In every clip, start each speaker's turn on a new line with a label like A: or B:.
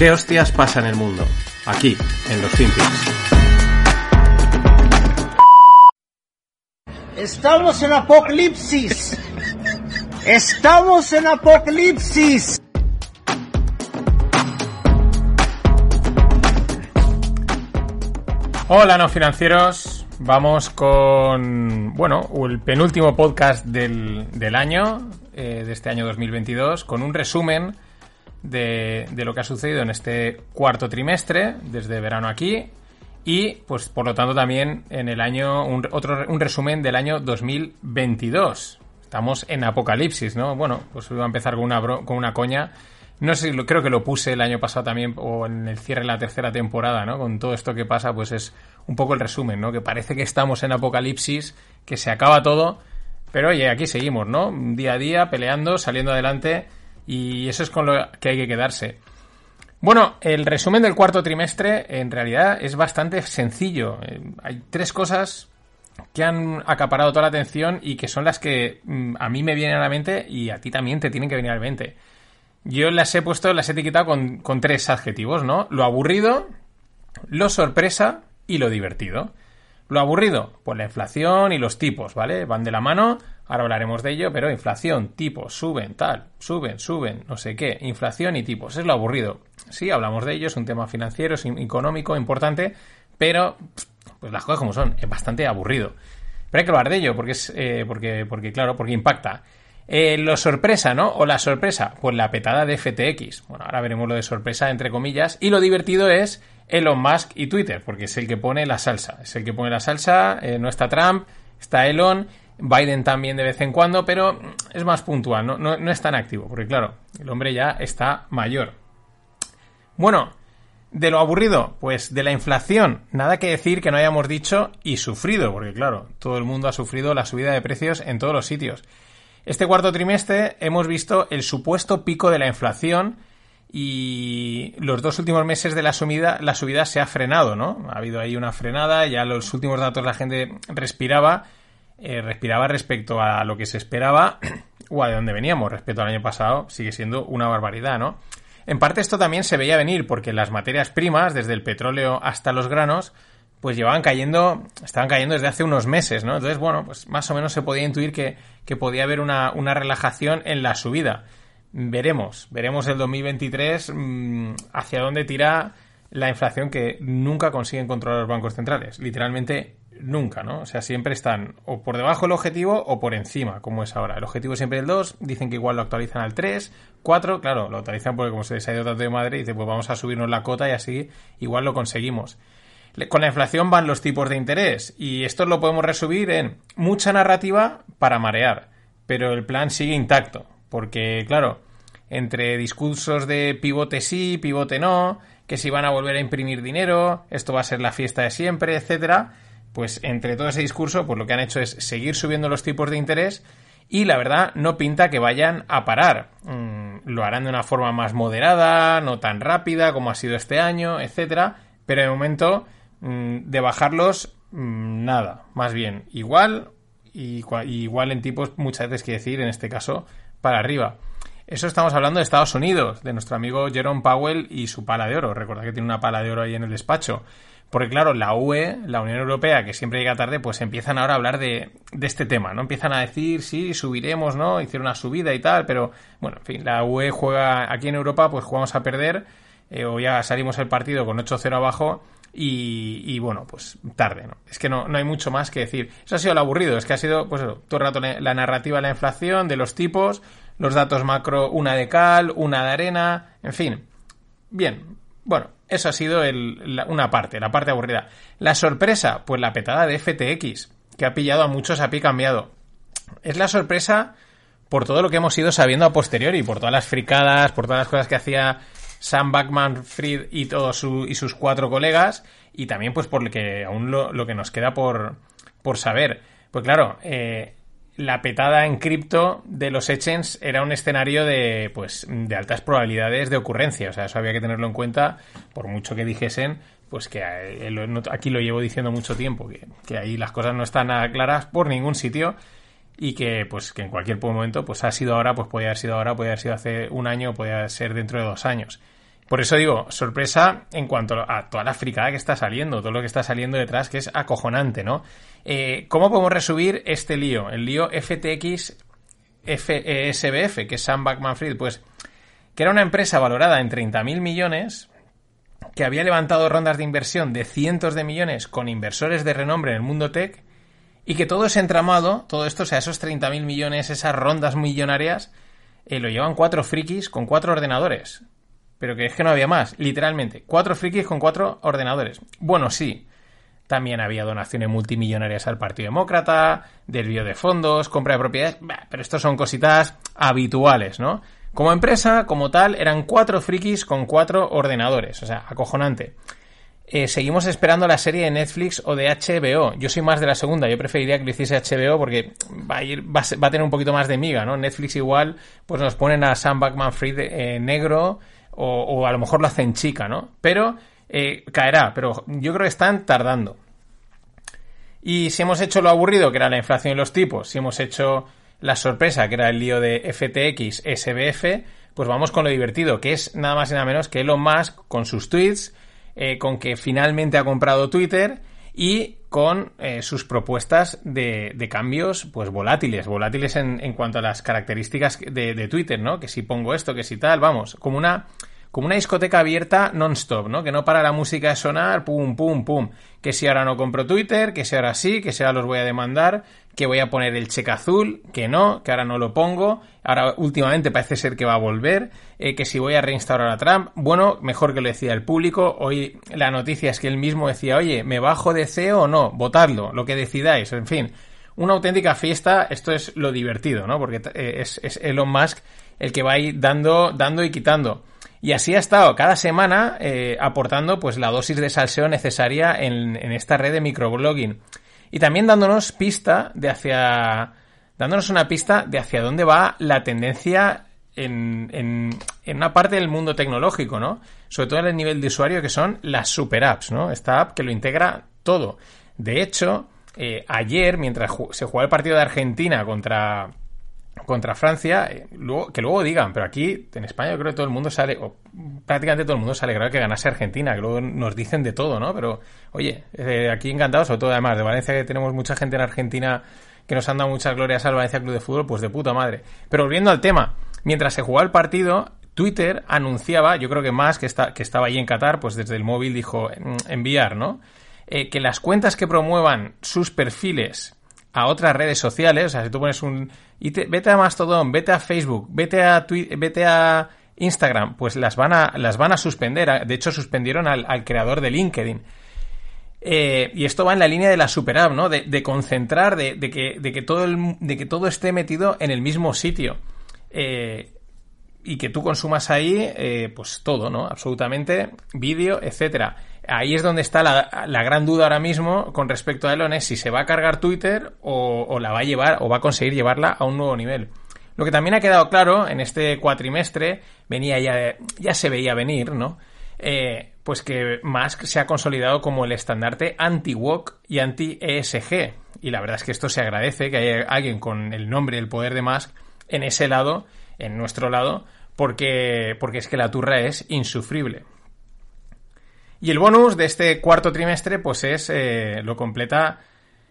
A: ¿Qué hostias pasa en el mundo? Aquí, en los Finpics.
B: Estamos en apocalipsis. Estamos en apocalipsis.
A: Hola, no financieros. Vamos con, bueno, el penúltimo podcast del, del año, eh, de este año 2022, con un resumen de, lo que ha sucedido en este cuarto trimestre, desde verano aquí, y pues por lo tanto también en el año, un, otro, un resumen del año 2022. Estamos en apocalipsis, ¿no? Bueno, pues voy a empezar con una, con una coña. No sé, lo- creo que lo puse el año pasado también, o en el cierre de la tercera temporada, ¿no? Con todo esto que pasa, pues es un poco el resumen, ¿no? Que parece que estamos en apocalipsis, que se acaba todo, pero oye, aquí seguimos, ¿no? Día a día, peleando, saliendo adelante, y eso es con lo que hay que quedarse. Bueno, el resumen del cuarto trimestre en realidad es bastante sencillo. Eh, Hay tres cosas que han acaparado toda la atención y que son las que mm, a mí me vienen a la mente y a ti también te tienen que venir a la mente. Yo las he puesto, las he etiquetado con, con tres adjetivos, ¿no? Lo aburrido, lo sorpresa y lo divertido. Lo aburrido, pues la inflación y los tipos, ¿vale? Van de la mano, ahora hablaremos de ello, pero inflación, tipos, suben, tal, suben, suben, no sé qué, inflación y tipos, es lo aburrido. Sí, hablamos de ello, es un tema financiero, es económico, importante, pero pues las cosas como son, es bastante aburrido. Pero hay que hablar de ello, porque es, eh, porque, porque claro, porque impacta. Eh, lo sorpresa, ¿no? O la sorpresa, pues la petada de FTX. Bueno, ahora veremos lo de sorpresa, entre comillas. Y lo divertido es Elon Musk y Twitter, porque es el que pone la salsa. Es el que pone la salsa, eh, no está Trump, está Elon, Biden también de vez en cuando, pero es más puntual, no, es tan activo, porque claro, el hombre ya está mayor. Bueno, de lo aburrido, pues de la inflación, nada que decir que no hayamos dicho y sufrido, porque claro, todo el mundo ha sufrido la subida de precios en todos los sitios. Este cuarto trimestre hemos visto el supuesto pico de la inflación y los dos últimos meses de la subida, la subida se ha frenado, ¿no? Ha habido ahí una frenada, ya los últimos datos la gente respiraba, eh, respiraba respecto a lo que se esperaba o a de dónde veníamos respecto al año pasado, sigue siendo una barbaridad, ¿no? En parte esto también se veía venir porque las materias primas, desde el petróleo hasta los granos, pues llevaban cayendo, estaban cayendo desde hace unos meses, ¿no? Entonces, bueno, pues más o menos se podía intuir que, que podía haber una, una relajación en la subida. Veremos, veremos el 2023 mmm, hacia dónde tira la inflación que nunca consiguen controlar los bancos centrales. Literalmente nunca, ¿no? O sea, siempre están o por debajo del objetivo o por encima, como es ahora. El objetivo es siempre el 2, dicen que igual lo actualizan al 3, 4, claro, lo actualizan porque como se les ha ido tanto de madre, dice, pues vamos a subirnos la cota y así igual lo conseguimos. Con la inflación van los tipos de interés y esto lo podemos resumir en mucha narrativa para marear, pero el plan sigue intacto, porque claro, entre discursos de pivote sí, pivote no, que si van a volver a imprimir dinero, esto va a ser la fiesta de siempre, etcétera, pues entre todo ese discurso, pues lo que han hecho es seguir subiendo los tipos de interés y la verdad no pinta que vayan a parar. Mm, lo harán de una forma más moderada, no tan rápida como ha sido este año, etcétera, pero de momento mm, de bajarlos mm, nada, más bien igual y igual en tipos muchas veces que decir en este caso para arriba. Eso estamos hablando de Estados Unidos, de nuestro amigo Jerome Powell y su pala de oro. Recordad que tiene una pala de oro ahí en el despacho. Porque claro, la UE, la Unión Europea, que siempre llega tarde, pues empiezan ahora a hablar de, de, este tema, ¿no? Empiezan a decir, sí, subiremos, ¿no? Hicieron una subida y tal, pero bueno, en fin, la UE juega aquí en Europa, pues jugamos a perder, eh, o ya salimos el partido con 8-0 abajo, y, y, bueno, pues tarde, ¿no? Es que no, no hay mucho más que decir. Eso ha sido lo aburrido, es que ha sido, pues todo el rato la narrativa de la inflación, de los tipos, los datos macro, una de cal, una de arena, en fin. Bien, bueno, eso ha sido la, una parte, la parte aburrida. La sorpresa, pues la petada de FTX, que ha pillado a muchos a pie cambiado. Es la sorpresa por todo lo que hemos ido sabiendo a posteriori, por todas las fricadas, por todas las cosas que hacía Sam Backman Fried y todos y sus cuatro colegas, y también pues por lo que aún lo, lo que nos queda por, por saber. Pues claro, eh, la petada en cripto de los exchanges era un escenario de, pues, de altas probabilidades de ocurrencia. O sea, eso había que tenerlo en cuenta, por mucho que dijesen, pues que aquí lo llevo diciendo mucho tiempo, que, que ahí las cosas no están nada claras por ningún sitio y que pues que en cualquier momento pues ha sido ahora, pues puede haber sido ahora, puede haber sido hace un año, puede ser dentro de dos años. Por eso digo, sorpresa en cuanto a toda la fricada que está saliendo, todo lo que está saliendo detrás, que es acojonante, ¿no? Eh, ¿Cómo podemos resumir este lío? El lío FTX FSBF, e que es Sam Backman Fried, pues que era una empresa valorada en 30.000 millones, que había levantado rondas de inversión de cientos de millones con inversores de renombre en el mundo tech, y que todo ese entramado, todo esto, o sea, esos 30.000 millones, esas rondas millonarias, eh, lo llevan cuatro frikis con cuatro ordenadores. Pero que es que no había más, literalmente. Cuatro frikis con cuatro ordenadores. Bueno, sí. También había donaciones multimillonarias al Partido Demócrata, desvío de fondos, compra de propiedades. pero estos son cositas habituales, ¿no? Como empresa, como tal, eran cuatro frikis con cuatro ordenadores. O sea, acojonante. Eh, seguimos esperando la serie de Netflix o de HBO. Yo soy más de la segunda. Yo preferiría que lo hiciese HBO porque va a, va a, tener un poquito más de miga, ¿no? Netflix igual, pues nos ponen a Sam Backman Fried eh, negro o, a lo mejor lo hacen chica, ¿no? Pero eh, caerá, pero yo creo que están tardando. Y si hemos hecho lo aburrido, que era la inflación y los tipos, si hemos hecho la sorpresa, que era el lío de FTX, SBF, pues vamos con lo divertido, que es nada más y nada menos que Elon Musk con sus tweets, eh, con que finalmente ha comprado Twitter y con eh, sus propuestas de, cambios pues volátiles, volátiles en, en cuanto a las características de, de, Twitter, ¿no? Que si pongo esto, que si tal, vamos, como una como una discoteca abierta non-stop, ¿no? Que no para la música de sonar, pum, pum, pum. Que si ahora no compro Twitter, que si ahora sí, que si ahora los voy a demandar, que voy a poner el cheque azul, que no, que ahora no lo pongo, ahora últimamente parece ser que va a volver, eh, que si voy a reinstaurar a Trump, bueno, mejor que lo decía el público, hoy la noticia es que él mismo decía, oye, ¿me bajo de CEO o no? Votadlo, lo que decidáis, en fin. Una auténtica fiesta, esto es lo divertido, ¿no? Porque eh, es, Elon Musk el que va ahí dando, dando y quitando. Y así ha estado cada semana eh, aportando pues la dosis de salseo necesaria en, esta red de microblogging. Y también dándonos pista de hacia. dándonos una pista de hacia dónde va la tendencia en, en, en, una parte del mundo tecnológico, ¿no? Sobre todo en el nivel de usuario que son las super apps, ¿no? Esta app que lo integra todo. De hecho, eh, ayer, mientras se jugaba el partido de Argentina contra, contra Francia, eh, luego, que luego digan, pero aquí en España yo creo que todo el mundo sale, prácticamente todo el mundo se alegró que ganase Argentina, que luego nos dicen de todo, ¿no? Pero, oye, eh, aquí encantados, sobre todo además de Valencia, que tenemos mucha gente en Argentina que nos han dado muchas glorias al Valencia Club de Fútbol, pues de puta madre. Pero volviendo al tema, mientras se jugaba el partido, Twitter anunciaba, yo creo que más que, está, que estaba ahí en Qatar, pues desde el móvil dijo mm, enviar, ¿no? Eh, que las cuentas que promuevan sus perfiles a otras redes sociales, o sea, si tú pones un... Vete a Mastodon, vete a Facebook, vete a, vete a Instagram, pues las van a, las van a suspender. De hecho, suspendieron al, creador de LinkedIn. Eh, y esto va en la línea de la super app, ¿no? De, concentrar, de, que, de, que todo el, de que todo esté metido en el mismo sitio. Eh, y que tú consumas ahí, eh, pues todo, ¿no? Absolutamente, vídeo, etcétera. Ahí es donde está la, gran duda ahora mismo con respecto a Elon, es si se va a cargar Twitter o, o, la va a llevar o va a conseguir llevarla a un nuevo nivel. Lo que también ha quedado claro en este cuatrimestre, venía ya, ya se veía venir, ¿no? Eh, pues que Musk se ha consolidado como el estandarte anti-WOC y anti-ESG. Y la verdad es que esto se agradece que haya alguien con el nombre y el poder de Musk en ese lado en nuestro lado porque, porque es que la turra es insufrible. Y el bonus de este cuarto trimestre, pues es, eh, lo completa,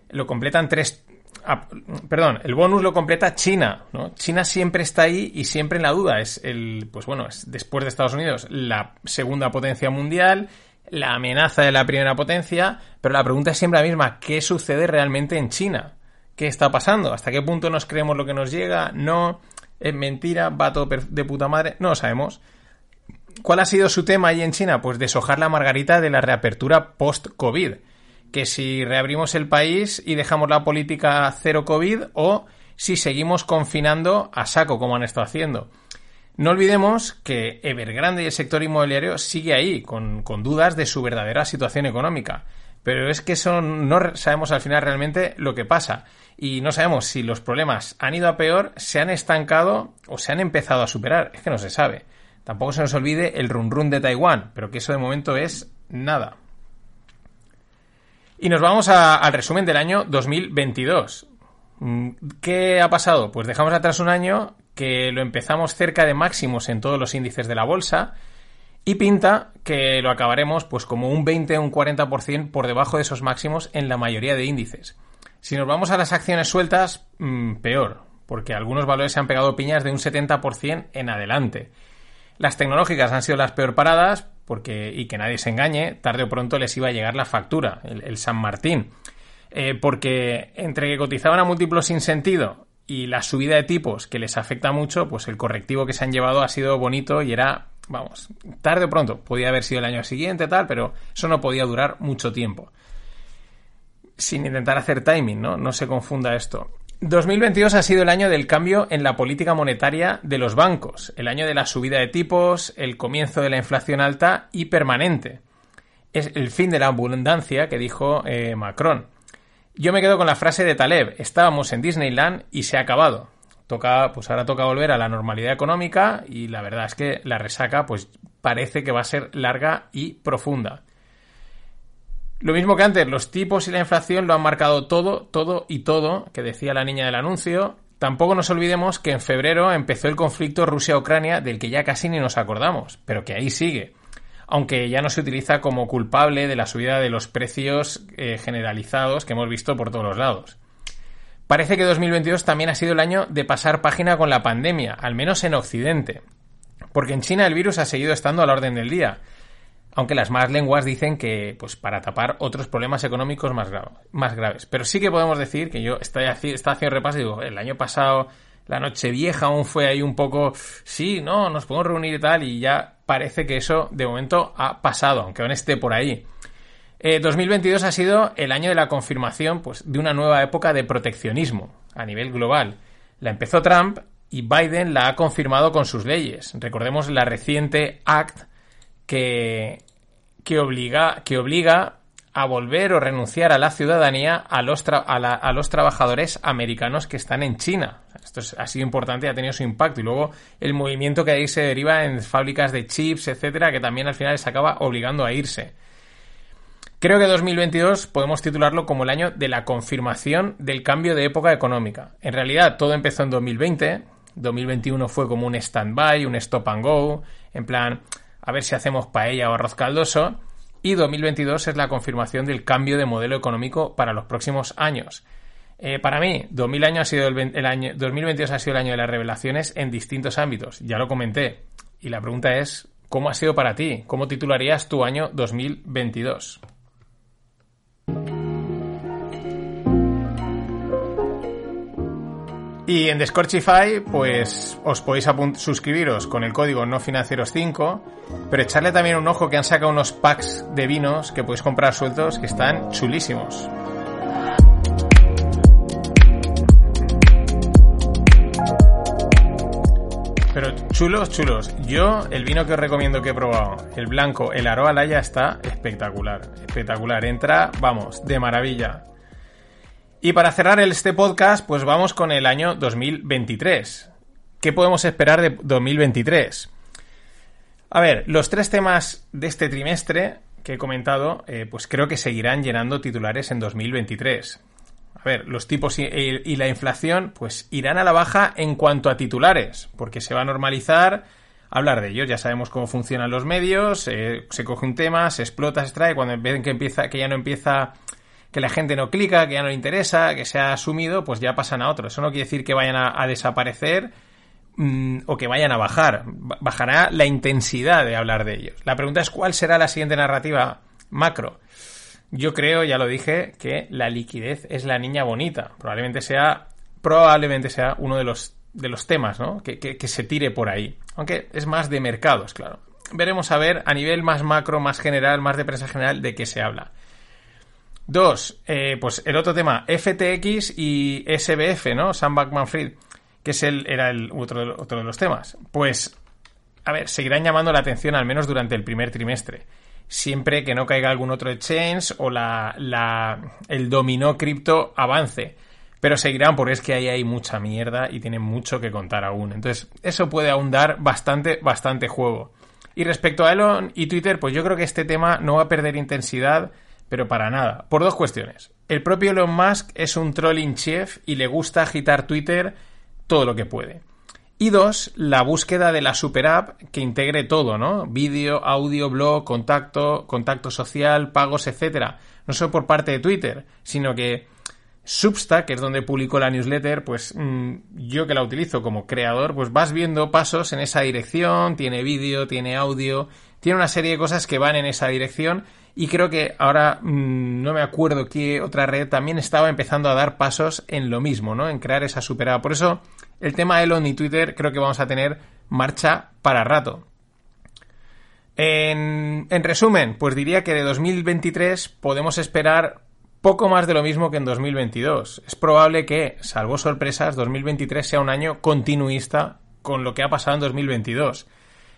A: lo completan tres, ah, perdón, el bonus lo completa China, ¿no? China siempre está ahí y siempre en la duda. Es el, pues bueno, es después de Estados Unidos la segunda potencia mundial, la amenaza de la primera potencia, pero la pregunta es siempre la misma, ¿qué sucede realmente en China? ¿Qué está pasando? ¿Hasta qué punto nos creemos lo que nos llega? No es mentira, va todo de puta madre, no lo sabemos. ¿Cuál ha sido su tema ahí en China? Pues deshojar la margarita de la reapertura post-COVID. Que si reabrimos el país y dejamos la política cero COVID o si seguimos confinando a saco como han estado haciendo. No olvidemos que Evergrande y el sector inmobiliario sigue ahí, con, con dudas de su verdadera situación económica. Pero es que eso no sabemos al final realmente lo que pasa. Y no sabemos si los problemas han ido a peor, se han estancado o se han empezado a superar. Es que no se sabe. Tampoco se nos olvide el run run de Taiwán, pero que eso de momento es nada. Y nos vamos al resumen del año 2022. Mm, ¿Qué ha pasado? Pues dejamos atrás un año que lo empezamos cerca de máximos en todos los índices de la bolsa y pinta que lo acabaremos pues como un 20 o un 40% por debajo de esos máximos en la mayoría de índices. Si nos vamos a las acciones sueltas, mm, peor, porque algunos valores se han pegado piñas de un 70% en adelante. Las tecnológicas han sido las peor paradas, porque, y que nadie se engañe, tarde o pronto les iba a llegar la factura, el, San Martín. Eh, porque entre que cotizaban a múltiplos sin sentido y la subida de tipos que les afecta mucho, pues el correctivo que se han llevado ha sido bonito y era vamos, tarde o pronto, podía haber sido el año siguiente, tal, pero eso no podía durar mucho tiempo. Sin intentar hacer timing, ¿no? No se confunda esto. 2022 ha sido el año del cambio en la política monetaria de los bancos, el año de la subida de tipos, el comienzo de la inflación alta y permanente. Es el fin de la abundancia que dijo eh, Macron. Yo me quedo con la frase de Taleb, estábamos en Disneyland y se ha acabado. Toca, pues ahora toca volver a la normalidad económica y la verdad es que la resaca pues parece que va a ser larga y profunda. Lo mismo que antes, los tipos y la inflación lo han marcado todo, todo y todo, que decía la niña del anuncio. Tampoco nos olvidemos que en febrero empezó el conflicto Rusia-Ucrania del que ya casi ni nos acordamos, pero que ahí sigue, aunque ya no se utiliza como culpable de la subida de los precios eh, generalizados que hemos visto por todos los lados. Parece que 2022 también ha sido el año de pasar página con la pandemia, al menos en Occidente. Porque en China el virus ha seguido estando a la orden del día. Aunque las malas lenguas dicen que, pues, para tapar otros problemas económicos más, más graves. Pero sí que podemos decir que yo estoy, estoy haciendo repaso y digo, el año pasado, la noche vieja aún fue ahí un poco, sí, no, nos podemos reunir y tal, y ya parece que eso de momento ha pasado, aunque aún esté por ahí. 2022 eh, ha sido el año de la confirmación pues, de una nueva época de proteccionismo a nivel global. La empezó Trump y Biden la ha confirmado con sus leyes. Recordemos la reciente Act que, que, obliga, que obliga a volver o renunciar a la ciudadanía a los, a, los trabajadores americanos que están en China. Esto ha sido importante y ha tenido su impacto. Y luego el movimiento que ahí se deriva en fábricas de chips, etcétera, que también al final les acaba obligando a irse. Creo que 2022 podemos titularlo como el año de la confirmación del cambio de época económica. En realidad todo empezó en 2020, 2021 fue como un stand-by, un stop and go, en plan, a ver si hacemos paella o arroz caldoso, y 2022 es la confirmación del cambio de modelo económico para los próximos años. Eh, para mí, 2000 año ha sido el, año, 2022 ha sido el año de las revelaciones en distintos ámbitos, ya lo comenté. Y la pregunta es, ¿cómo ha sido para ti? ¿Cómo titularías tu año 2022? Y en Scorchify, pues os podéis suscribiros con el código no financieros 5, pero echarle también un ojo que han sacado unos packs de vinos que podéis comprar sueltos que están chulísimos. Pero chulos, chulos. Yo, el vino que os recomiendo que he probado, el blanco, el Aroa Laya, está espectacular. Espectacular. Entra, vamos, de maravilla. Y para cerrar este podcast, pues vamos con el año 2023. ¿Qué podemos esperar de 2023? A ver, los tres temas de este trimestre que he comentado, eh, pues creo que seguirán llenando titulares en 2023. A ver, los tipos y, la inflación, pues irán a la baja en cuanto a titulares, porque se va a normalizar hablar de ellos. Ya sabemos cómo funcionan los medios, eh, se coge un tema, se explota, se extrae, cuando ven que empieza, que ya no empieza que la gente no clica, que ya no le interesa, que se ha asumido, pues ya pasan a otro. Eso no quiere decir que vayan a, desaparecer mm, o que vayan a bajar. Bajará la intensidad de hablar de ellos. La pregunta es cuál será la siguiente narrativa macro. Yo creo, ya lo dije, que la liquidez es la niña bonita. Probablemente sea, probablemente sea uno de los, de los temas, ¿no? Que, que se tire por ahí. Aunque es más de mercados, claro. Veremos a ver a nivel más macro, más general, más de prensa general, de qué se habla. Dos, eh, pues el otro tema, FTX y SBF, ¿no? Sam Bankman-Fried, que es el, era otro, otro de los temas. Pues, a ver, seguirán llamando la atención al menos durante el primer trimestre. Siempre que no caiga algún otro exchange o la, la, el dominó cripto avance. Pero seguirán porque es que ahí hay mucha mierda y tienen mucho que contar aún. Entonces, eso puede aún dar bastante, bastante juego. Y respecto a Elon y Twitter, pues yo creo que este tema no va a perder intensidad, pero para nada. Por dos cuestiones. El propio Elon Musk es un trolling chef y le gusta agitar Twitter todo lo que puede. Y dos, la búsqueda de la super app que integre todo, ¿no? Vídeo, audio, blog, contacto, contacto social, pagos, etcétera. No solo por parte de Twitter, sino que Substack, que es donde publicó la newsletter, pues mm, yo que la utilizo como creador, pues vas viendo pasos en esa dirección, tiene vídeo, tiene audio, tiene una serie de cosas que van en esa dirección y creo que ahora mm, no me acuerdo qué otra red también estaba empezando a dar pasos en lo mismo, ¿no? En crear esa superada. Por eso el tema Elon y Twitter creo que vamos a tener marcha para rato. En, en resumen, pues diría que de 2023 podemos esperar poco más de lo mismo que en 2022. Es probable que, salvo sorpresas, 2023 sea un año continuista con lo que ha pasado en 2022.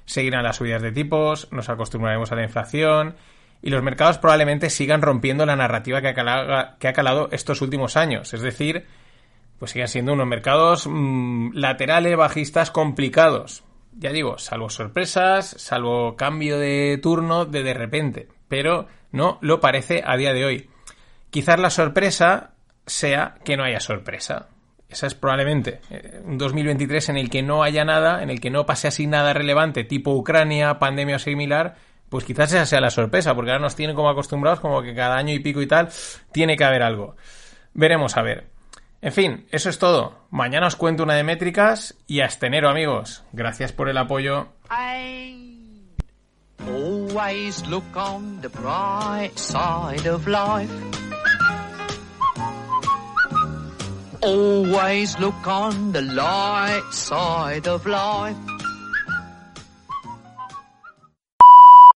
A: Seguirán las subidas de tipos, nos acostumbraremos a la inflación y los mercados probablemente sigan rompiendo la narrativa que ha calado, que ha calado estos últimos años. Es decir, pues sigan siendo unos mercados mmm, laterales, bajistas, complicados. Ya digo, salvo sorpresas, salvo cambio de turno de de repente. Pero no lo parece a día de hoy. Quizás la sorpresa sea que no haya sorpresa. Esa es probablemente eh, un 2023 en el que no haya nada, en el que no pase así nada relevante, tipo Ucrania, pandemia o similar, pues quizás esa sea la sorpresa, porque ahora nos tienen como acostumbrados, como que cada año y pico y tal, tiene que haber algo. Veremos a ver. En fin, eso es todo. Mañana os cuento una de métricas y hasta enero, amigos. Gracias por el apoyo. Always look on the bright side of life. Always look on the light side of life.